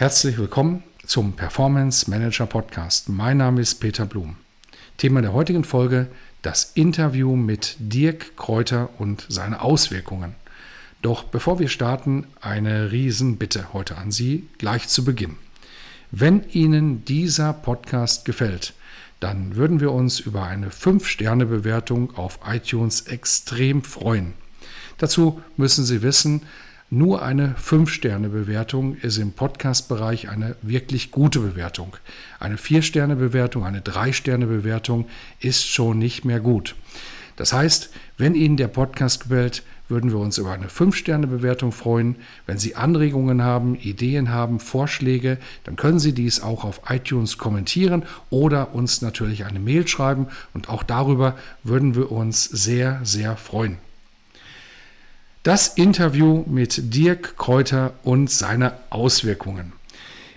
Herzlich willkommen zum Performance Manager Podcast. Mein Name ist Peter Blum. Thema der heutigen Folge das Interview mit Dirk Kräuter und seine Auswirkungen. Doch bevor wir starten, eine Riesenbitte heute an Sie gleich zu Beginn. Wenn Ihnen dieser Podcast gefällt, dann würden wir uns über eine 5-Sterne-Bewertung auf iTunes extrem freuen. Dazu müssen Sie wissen, nur eine 5-Sterne-Bewertung ist im Podcast-Bereich eine wirklich gute Bewertung. Eine 4-Sterne-Bewertung, eine 3-Sterne-Bewertung ist schon nicht mehr gut. Das heißt, wenn Ihnen der Podcast gefällt, würden wir uns über eine 5-Sterne-Bewertung freuen. Wenn Sie Anregungen haben, Ideen haben, Vorschläge, dann können Sie dies auch auf iTunes kommentieren oder uns natürlich eine Mail schreiben und auch darüber würden wir uns sehr, sehr freuen. Das Interview mit Dirk Kräuter und seine Auswirkungen.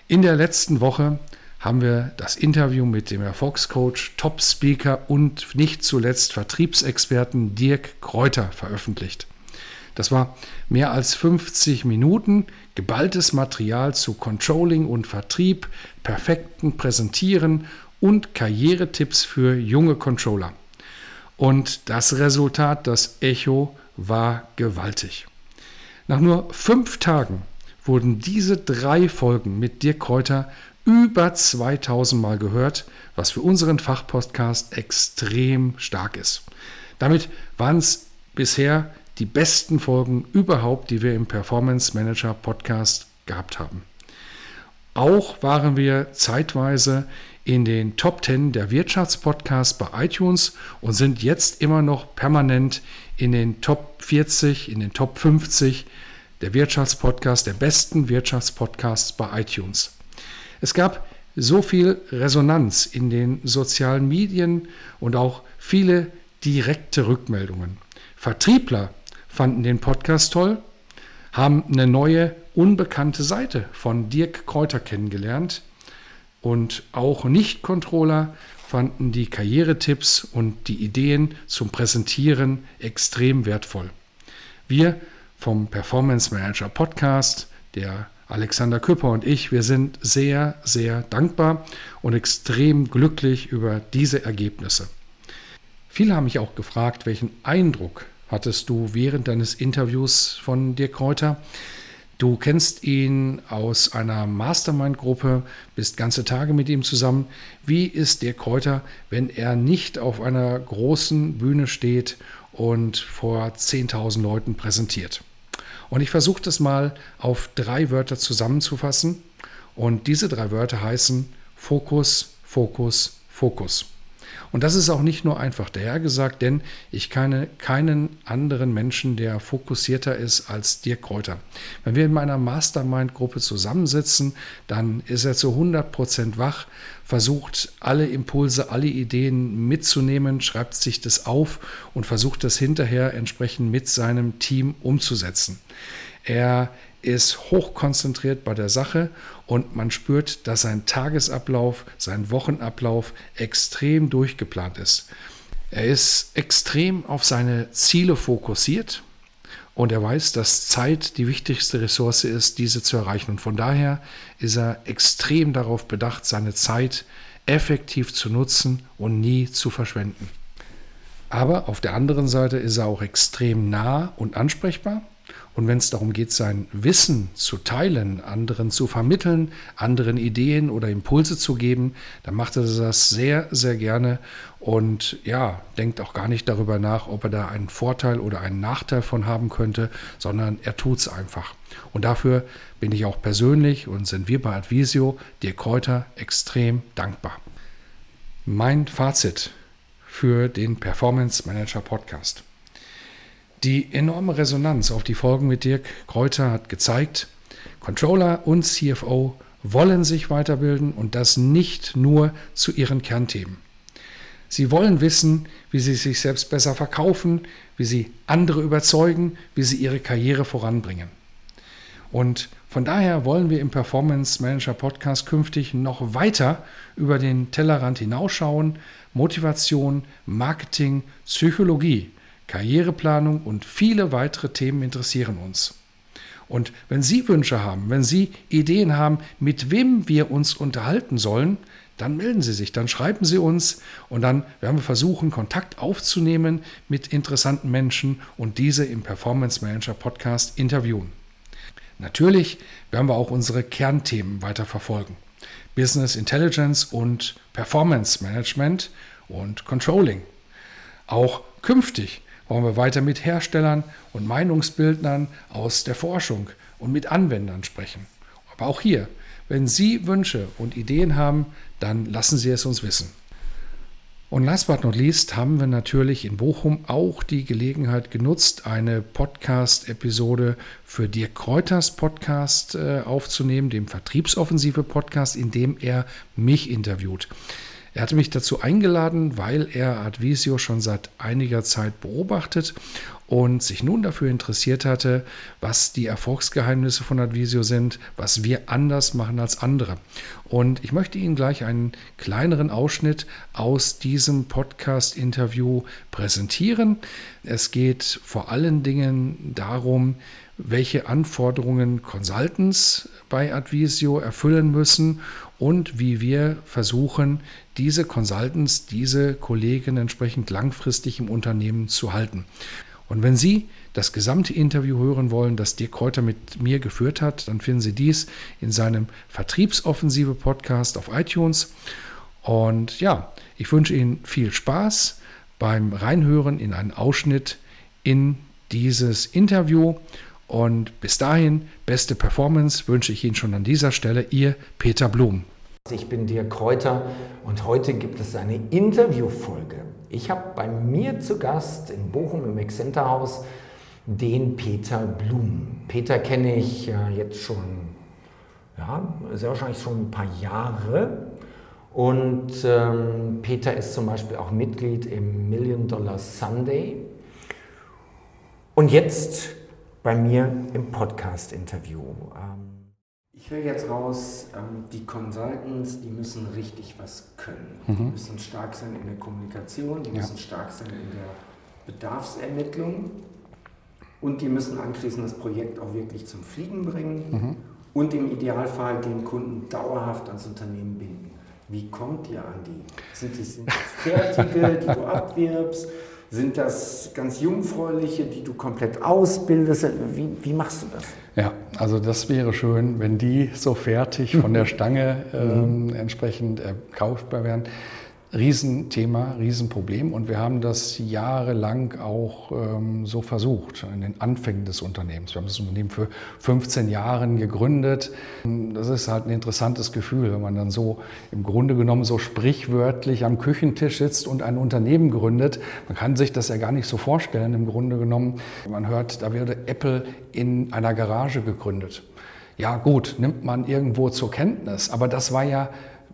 In der letzten Woche haben wir das Interview mit dem Erfolgscoach, Top-Speaker und nicht zuletzt Vertriebsexperten Dirk Kräuter veröffentlicht. Das war mehr als 50 Minuten geballtes Material zu Controlling und Vertrieb, perfekten Präsentieren und Karrieretipps für junge Controller. Und das Resultat, das Echo, war gewaltig. Nach nur fünf Tagen wurden diese drei Folgen mit Dirk Kräuter über 2000 Mal gehört, was für unseren Fachpodcast extrem stark ist. Damit waren es bisher die besten Folgen überhaupt, die wir im Performance Manager Podcast gehabt haben. Auch waren wir zeitweise in den Top 10 der Wirtschaftspodcasts bei iTunes und sind jetzt immer noch permanent in den Top 40, in den Top 50 der Wirtschaftspodcasts, der besten Wirtschaftspodcasts bei iTunes. Es gab so viel Resonanz in den sozialen Medien und auch viele direkte Rückmeldungen. Vertriebler fanden den Podcast toll, haben eine neue, unbekannte Seite von Dirk Kräuter kennengelernt und auch Nicht-Controller fanden die Karrieretipps und die Ideen zum Präsentieren extrem wertvoll. Wir vom Performance Manager Podcast, der Alexander Küpper und ich, wir sind sehr, sehr dankbar und extrem glücklich über diese Ergebnisse. Viele haben mich auch gefragt, welchen Eindruck hattest du während deines Interviews von Dirk Kräuter? Du kennst ihn aus einer Mastermind-Gruppe, bist ganze Tage mit ihm zusammen. Wie ist der Kräuter, wenn er nicht auf einer großen Bühne steht und vor 10.000 Leuten präsentiert? Und ich versuche das mal auf drei Wörter zusammenzufassen. Und diese drei Wörter heißen Fokus, Fokus, Fokus. Und das ist auch nicht nur einfach dahergesagt, denn ich kenne keinen anderen Menschen, der fokussierter ist als Dirk Kräuter. Wenn wir in meiner Mastermind-Gruppe zusammensitzen, dann ist er zu 100% wach, versucht alle Impulse, alle Ideen mitzunehmen, schreibt sich das auf und versucht das hinterher entsprechend mit seinem Team umzusetzen. Er ist hochkonzentriert bei der Sache und man spürt, dass sein Tagesablauf, sein Wochenablauf extrem durchgeplant ist. Er ist extrem auf seine Ziele fokussiert und er weiß, dass Zeit die wichtigste Ressource ist, diese zu erreichen. Und von daher ist er extrem darauf bedacht, seine Zeit effektiv zu nutzen und nie zu verschwenden. Aber auf der anderen Seite ist er auch extrem nah und ansprechbar und wenn es darum geht, sein Wissen zu teilen, anderen zu vermitteln, anderen Ideen oder Impulse zu geben, dann macht er das sehr, sehr gerne und ja, denkt auch gar nicht darüber nach, ob er da einen Vorteil oder einen Nachteil von haben könnte, sondern er tut es einfach. Und dafür bin ich auch persönlich und sind wir bei Advisio, dir Kräuter, extrem dankbar. Mein Fazit für den Performance Manager Podcast. Die enorme Resonanz auf die Folgen mit Dirk Kräuter hat gezeigt, Controller und CFO wollen sich weiterbilden und das nicht nur zu ihren Kernthemen. Sie wollen wissen, wie sie sich selbst besser verkaufen, wie sie andere überzeugen, wie sie ihre Karriere voranbringen. Und von daher wollen wir im Performance Manager Podcast künftig noch weiter über den Tellerrand hinausschauen. Motivation, Marketing, Psychologie, Karriereplanung und viele weitere Themen interessieren uns. Und wenn Sie Wünsche haben, wenn Sie Ideen haben, mit wem wir uns unterhalten sollen, dann melden Sie sich, dann schreiben Sie uns und dann werden wir versuchen, Kontakt aufzunehmen mit interessanten Menschen und diese im Performance Manager Podcast interviewen. Natürlich werden wir auch unsere Kernthemen weiter verfolgen. Business Intelligence und Performance Management und Controlling. Auch künftig wollen wir weiter mit Herstellern und Meinungsbildnern aus der Forschung und mit Anwendern sprechen. Aber auch hier, wenn Sie Wünsche und Ideen haben, dann lassen Sie es uns wissen. Und last but not least haben wir natürlich in Bochum auch die Gelegenheit genutzt, eine Podcast-Episode für Dirk Kräuters Podcast äh, aufzunehmen, dem Vertriebsoffensive Podcast, in dem er mich interviewt. Er hatte mich dazu eingeladen, weil er Advisio schon seit einiger Zeit beobachtet und sich nun dafür interessiert hatte, was die Erfolgsgeheimnisse von Advisio sind, was wir anders machen als andere. Und ich möchte Ihnen gleich einen kleineren Ausschnitt aus diesem Podcast-Interview präsentieren. Es geht vor allen Dingen darum, welche Anforderungen Consultants bei Advisio erfüllen müssen und wie wir versuchen, diese Consultants, diese Kollegen entsprechend langfristig im Unternehmen zu halten. Und wenn Sie das gesamte Interview hören wollen, das Dirk Kräuter mit mir geführt hat, dann finden Sie dies in seinem Vertriebsoffensive Podcast auf iTunes. Und ja, ich wünsche Ihnen viel Spaß beim Reinhören in einen Ausschnitt in dieses Interview. Und bis dahin, beste Performance wünsche ich Ihnen schon an dieser Stelle, Ihr Peter Blum. Ich bin Dirk Kräuter und heute gibt es eine Interviewfolge. Ich habe bei mir zu Gast in Bochum im Exzenterhaus den Peter Blum. Peter kenne ich ja jetzt schon, ja, sehr wahrscheinlich schon ein paar Jahre. Und ähm, Peter ist zum Beispiel auch Mitglied im Million Dollar Sunday. Und jetzt bei mir im Podcast-Interview. Ähm, ich höre jetzt raus, ähm, die Consultants, die müssen richtig was können. Mhm. Die müssen stark sein in der Kommunikation, die ja. müssen stark sein in der Bedarfsermittlung und die müssen anschließend das Projekt auch wirklich zum Fliegen bringen mhm. und im Idealfall den Kunden dauerhaft ans Unternehmen binden. Wie kommt ihr an die? Sind das, sind das Fertige, die du abwirbst? Sind das ganz Jungfräuliche, die du komplett ausbildest? Wie, wie machst du das? Ja, also das wäre schön, wenn die so fertig von der Stange ähm, entsprechend erkaufbar wären. Riesenthema, Riesenproblem und wir haben das jahrelang auch ähm, so versucht, in den Anfängen des Unternehmens. Wir haben das Unternehmen für 15 Jahre gegründet. Das ist halt ein interessantes Gefühl, wenn man dann so im Grunde genommen so sprichwörtlich am Küchentisch sitzt und ein Unternehmen gründet. Man kann sich das ja gar nicht so vorstellen im Grunde genommen. Man hört, da würde Apple in einer Garage gegründet. Ja gut, nimmt man irgendwo zur Kenntnis, aber das war ja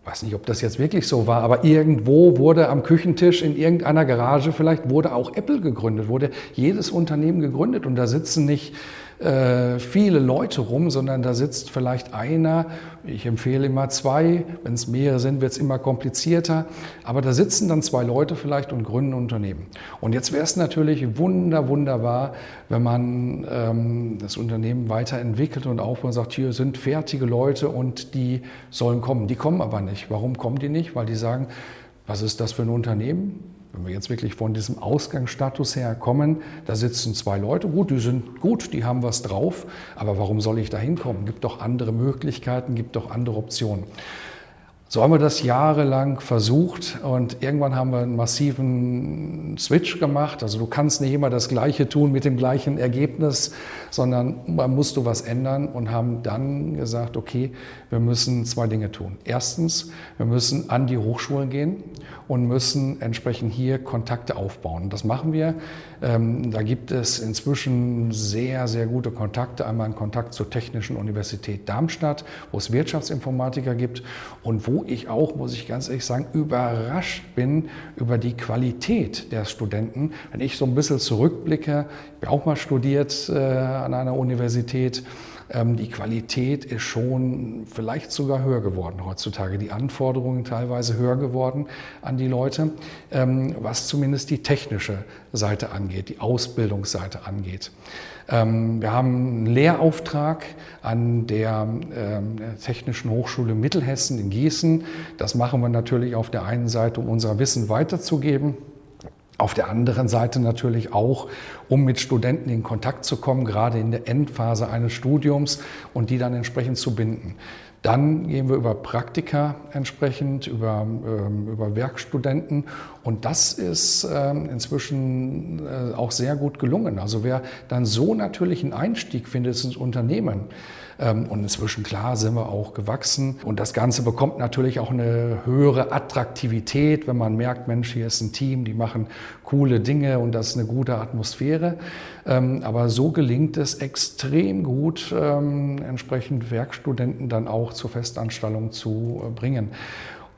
weiß nicht, ob das jetzt wirklich so war, aber irgendwo wurde am Küchentisch in irgendeiner Garage vielleicht wurde auch Apple gegründet, wurde jedes Unternehmen gegründet und da sitzen nicht äh, viele Leute rum, sondern da sitzt vielleicht einer, ich empfehle immer zwei, wenn es mehrere sind, wird es immer komplizierter, aber da sitzen dann zwei Leute vielleicht und gründen ein Unternehmen. Und jetzt wäre es natürlich wunder, wunderbar, wenn man ähm, das Unternehmen weiterentwickelt und aufbaut und sagt, hier sind fertige Leute und die sollen kommen. Die kommen aber nicht. Warum kommen die nicht? Weil die sagen, was ist das für ein Unternehmen? Wenn wir jetzt wirklich von diesem Ausgangsstatus her kommen, da sitzen zwei Leute, gut, die sind gut, die haben was drauf, aber warum soll ich da hinkommen? Gibt doch andere Möglichkeiten, gibt doch andere Optionen. So haben wir das jahrelang versucht und irgendwann haben wir einen massiven Switch gemacht. Also du kannst nicht immer das Gleiche tun mit dem gleichen Ergebnis, sondern man musst du was ändern und haben dann gesagt, okay, wir müssen zwei Dinge tun. Erstens, wir müssen an die Hochschulen gehen und müssen entsprechend hier Kontakte aufbauen. Das machen wir. Ähm, da gibt es inzwischen sehr, sehr gute Kontakte. Einmal einen Kontakt zur Technischen Universität Darmstadt, wo es Wirtschaftsinformatiker gibt und wo ich auch, muss ich ganz ehrlich sagen, überrascht bin über die Qualität der Studenten. Wenn ich so ein bisschen zurückblicke, ich habe auch mal studiert äh, an einer Universität, die Qualität ist schon vielleicht sogar höher geworden heutzutage. Die Anforderungen teilweise höher geworden an die Leute, ähm, was zumindest die technische Seite angeht, die Ausbildungsseite angeht. Ähm, wir haben einen Lehrauftrag an der Technischen Hochschule Mittelhessen in Gießen. Das machen wir natürlich auf der einen Seite, um unser Wissen weiterzugeben. Auf der anderen Seite natürlich auch, um mit Studenten in Kontakt zu kommen, gerade in der Endphase eines Studiums und die dann entsprechend zu binden. Dann gehen wir über Praktika entsprechend, über, ähm, über Werkstudenten. Und das ist ähm, inzwischen äh, auch sehr gut gelungen. Also wer dann so natürlich einen Einstieg findet ins Unternehmen, ähm, und inzwischen, klar, sind wir auch gewachsen. Und das Ganze bekommt natürlich auch eine höhere Attraktivität, wenn man merkt, Mensch, hier ist ein Team, die machen coole Dinge und das ist eine gute Atmosphäre. Aber so gelingt es extrem gut, entsprechend Werkstudenten dann auch zur Festanstellung zu äh, bringen.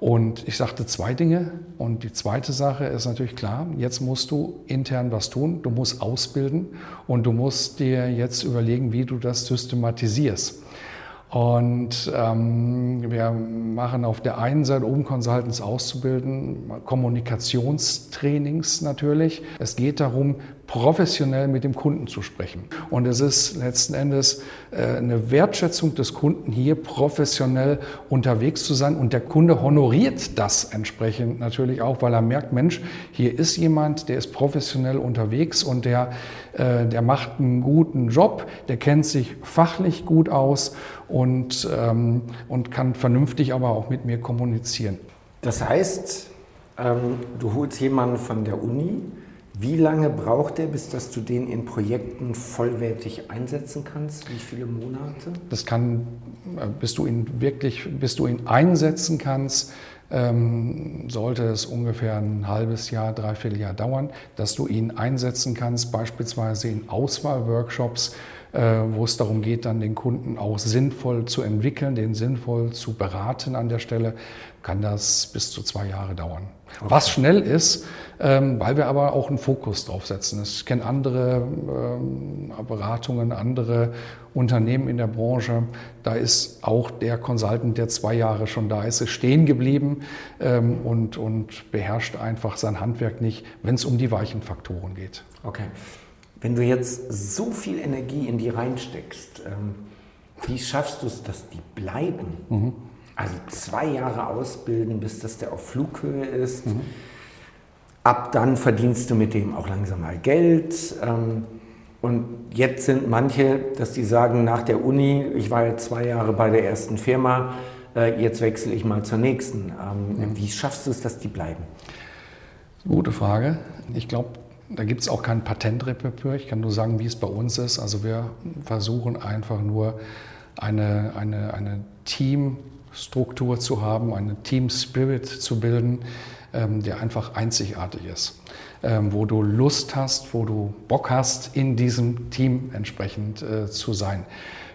Und ich sagte zwei Dinge. Und die zweite Sache ist natürlich klar, jetzt musst du intern was tun, du musst ausbilden und du musst dir jetzt überlegen, wie du das systematisierst. Und ähm, wir machen auf der einen Seite, um Consultants auszubilden, Kommunikationstrainings natürlich. Es geht darum, professionell mit dem Kunden zu sprechen. Und es ist letzten Endes äh, eine Wertschätzung des Kunden, hier professionell unterwegs zu sein. Und der Kunde honoriert das entsprechend natürlich auch, weil er merkt, Mensch, hier ist jemand, der ist professionell unterwegs und der, äh, der macht einen guten Job, der kennt sich fachlich gut aus und, ähm, und kann vernünftig aber auch mit mir kommunizieren. Das heißt, ähm, du holst jemanden von der Uni. Wie lange braucht er, bis dass du den in Projekten vollwertig einsetzen kannst? Wie viele Monate? Das kann, äh, bis du ihn wirklich, bis du ihn einsetzen kannst, ähm, sollte es ungefähr ein halbes Jahr, dreiviertel Jahr dauern, dass du ihn einsetzen kannst, beispielsweise in Auswahlworkshops, wo es darum geht, dann den Kunden auch sinnvoll zu entwickeln, den sinnvoll zu beraten an der Stelle, kann das bis zu zwei Jahre dauern. Okay. Was schnell ist, ähm, weil wir aber auch einen Fokus drauf setzen. Ich kenne andere ähm, Beratungen, andere Unternehmen in der Branche. Da ist auch der Consultant, der zwei Jahre schon da ist, ist stehen geblieben ähm, und, und beherrscht einfach sein Handwerk nicht, wenn es um die weichen Faktoren geht. Okay. Wenn du jetzt so viel Energie in die reinsteckst, ähm, wie schaffst du es, dass die bleiben? Mhm. Also zwei Jahre ausbilden, bis das der auf Flughöhe ist. Mhm. Ab dann verdienst du mit dem auch langsam mal Geld. Ähm, und jetzt sind manche, dass die sagen, nach der Uni, ich war jetzt zwei Jahre bei der ersten Firma, äh, jetzt wechsle ich mal zur nächsten. Ähm, mhm. Wie schaffst du es, dass die bleiben? Gute Frage. Ich glaube, da gibt es auch kein Patentrepertoire. Ich kann nur sagen, wie es bei uns ist. Also wir versuchen einfach nur eine, eine, eine Teamstruktur zu haben, eine Team Spirit zu bilden, ähm, der einfach einzigartig ist. Ähm, wo du Lust hast, wo du Bock hast, in diesem Team entsprechend äh, zu sein.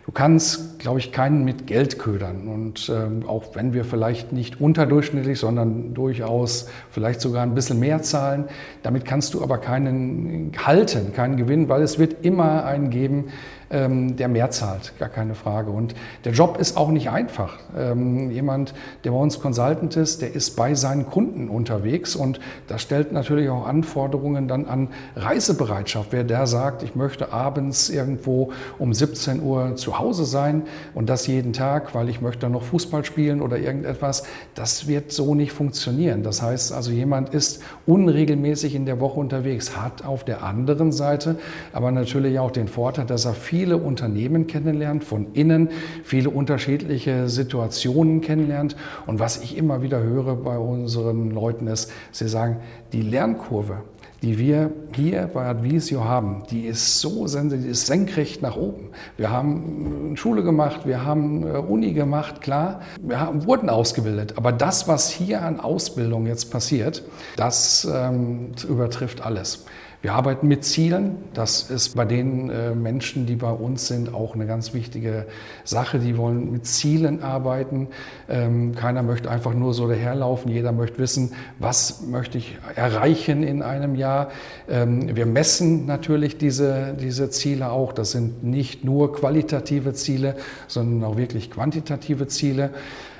Du kannst, glaube ich, keinen mit Geld ködern. Und ähm, auch wenn wir vielleicht nicht unterdurchschnittlich, sondern durchaus vielleicht sogar ein bisschen mehr zahlen, damit kannst du aber keinen halten, keinen Gewinn, weil es wird immer einen geben, der mehr zahlt, gar keine Frage. Und der Job ist auch nicht einfach. Ähm, jemand, der bei uns Consultant ist, der ist bei seinen Kunden unterwegs und das stellt natürlich auch Anforderungen dann an Reisebereitschaft. Wer der sagt, ich möchte abends irgendwo um 17 Uhr zu Hause sein und das jeden Tag, weil ich möchte dann noch Fußball spielen oder irgendetwas, das wird so nicht funktionieren. Das heißt also, jemand ist unregelmäßig in der Woche unterwegs, hat auf der anderen Seite aber natürlich auch den Vorteil, dass er viel viele Unternehmen kennenlernt, von innen viele unterschiedliche Situationen kennenlernt. Und was ich immer wieder höre bei unseren Leuten ist, sie sagen, die Lernkurve, die wir hier bei Advisio haben, die ist so die ist senkrecht nach oben. Wir haben Schule gemacht, wir haben äh, Uni gemacht, klar, wir haben, wurden ausgebildet. Aber das, was hier an Ausbildung jetzt passiert, das ähm, übertrifft alles. Wir arbeiten mit Zielen. Das ist bei den äh, Menschen, die bei uns sind, auch eine ganz wichtige Sache. Die wollen mit Zielen arbeiten. Ähm, keiner möchte einfach nur so daherlaufen. Jeder möchte wissen, was möchte ich erreichen in einem Jahr. Ähm, wir messen natürlich diese, diese Ziele auch. Das sind nicht nur qualitative Ziele, sondern auch wirklich quantitative Ziele.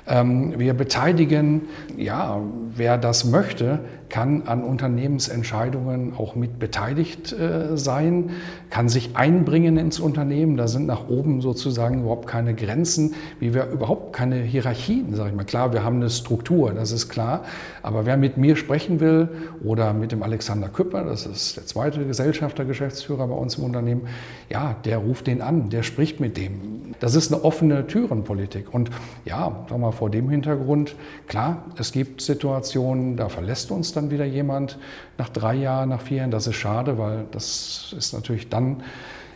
Ähm, wir beteiligen, ja, wer das möchte, kann an Unternehmensentscheidungen auch mit beteiligt äh, sein, kann sich einbringen ins Unternehmen. Da sind nach oben sozusagen überhaupt keine Grenzen, wie wir überhaupt keine Hierarchien, sage ich mal. Klar, wir haben eine Struktur, das ist klar. Aber wer mit mir sprechen will oder mit dem Alexander Küpper, das ist der zweite Gesellschafter, Geschäftsführer bei uns im Unternehmen, ja, der ruft den an, der spricht mit dem. Das ist eine offene Türenpolitik. Und ja, sag mal, vor dem Hintergrund, klar, es gibt Situationen, da verlässt uns dann wieder jemand nach drei Jahren, nach vier Jahren. Das ist schade, weil das ist natürlich dann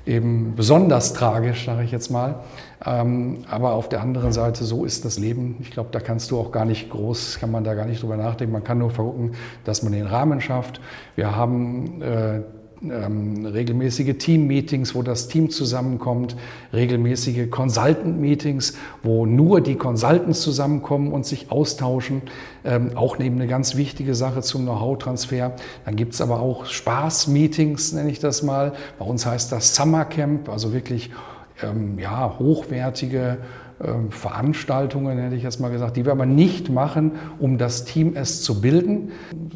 eben besonders tragisch, sage ich jetzt mal. Ähm, aber auf der anderen Seite, so ist das Leben. Ich glaube, da kannst du auch gar nicht groß, kann man da gar nicht drüber nachdenken. Man kann nur vergucken, dass man den Rahmen schafft. Wir haben äh, ähm, regelmäßige Team-Meetings, wo das Team zusammenkommt, regelmäßige Consultant-Meetings, wo nur die Consultants zusammenkommen und sich austauschen. Ähm, auch neben eine ganz wichtige Sache zum Know-how-Transfer. Dann gibt es aber auch Spaß-Meetings, nenne ich das mal. Bei uns heißt das Summer Camp, also wirklich ähm, ja, hochwertige Veranstaltungen, hätte ich jetzt mal gesagt, die wir aber nicht machen, um das Team es zu bilden,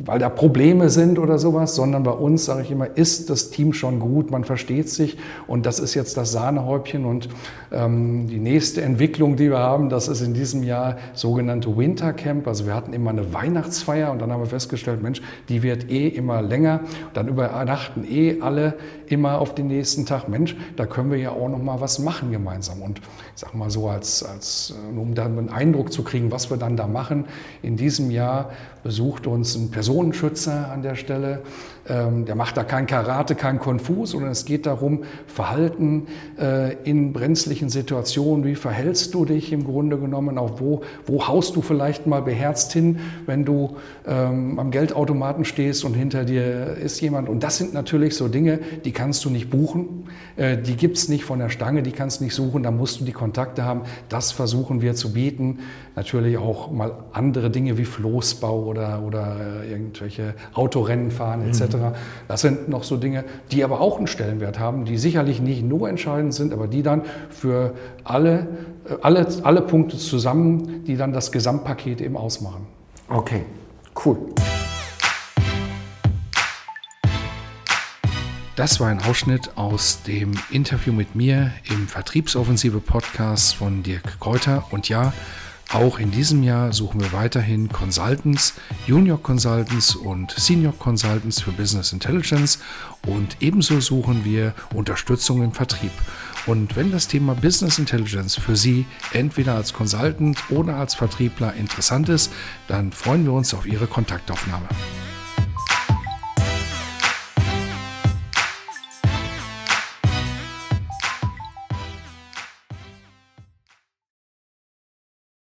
weil da Probleme sind oder sowas, sondern bei uns, sage ich immer, ist das Team schon gut, man versteht sich und das ist jetzt das Sahnehäubchen und ähm, die nächste Entwicklung, die wir haben, das ist in diesem Jahr sogenannte Wintercamp, also wir hatten immer eine Weihnachtsfeier und dann haben wir festgestellt, Mensch, die wird eh immer länger, dann übernachten eh alle immer auf den nächsten Tag, Mensch, da können wir ja auch noch mal was machen gemeinsam. Und ich sag mal so als als, äh, um dann einen Eindruck zu kriegen, was wir dann da machen. In diesem Jahr besucht uns ein Personenschützer an der Stelle. Ähm, der macht da kein Karate, kein Konfus, sondern es geht darum, Verhalten äh, in brenzlichen Situationen. Wie verhältst du dich im Grunde genommen? Auch wo, wo haust du vielleicht mal beherzt hin, wenn du ähm, am Geldautomaten stehst und hinter dir ist jemand? Und das sind natürlich so Dinge, die kannst du nicht buchen. Äh, die gibt es nicht von der Stange, die kannst du nicht suchen. Da musst du die Kontakte haben. Das versuchen wir zu bieten. Natürlich auch mal andere Dinge wie Floßbau oder, oder äh, irgendwelche Autorennen fahren etc. Mhm. Das sind noch so Dinge, die aber auch einen Stellenwert haben, die sicherlich nicht nur entscheidend sind, aber die dann für alle, äh, alle, alle Punkte zusammen, die dann das Gesamtpaket eben ausmachen. Okay, cool. Das war ein Ausschnitt aus dem Interview mit mir im Vertriebsoffensive Podcast von Dirk Kräuter. Und ja, auch in diesem Jahr suchen wir weiterhin Consultants, Junior Consultants und Senior Consultants für Business Intelligence und ebenso suchen wir Unterstützung im Vertrieb. Und wenn das Thema Business Intelligence für Sie entweder als Consultant oder als Vertriebler interessant ist, dann freuen wir uns auf Ihre Kontaktaufnahme.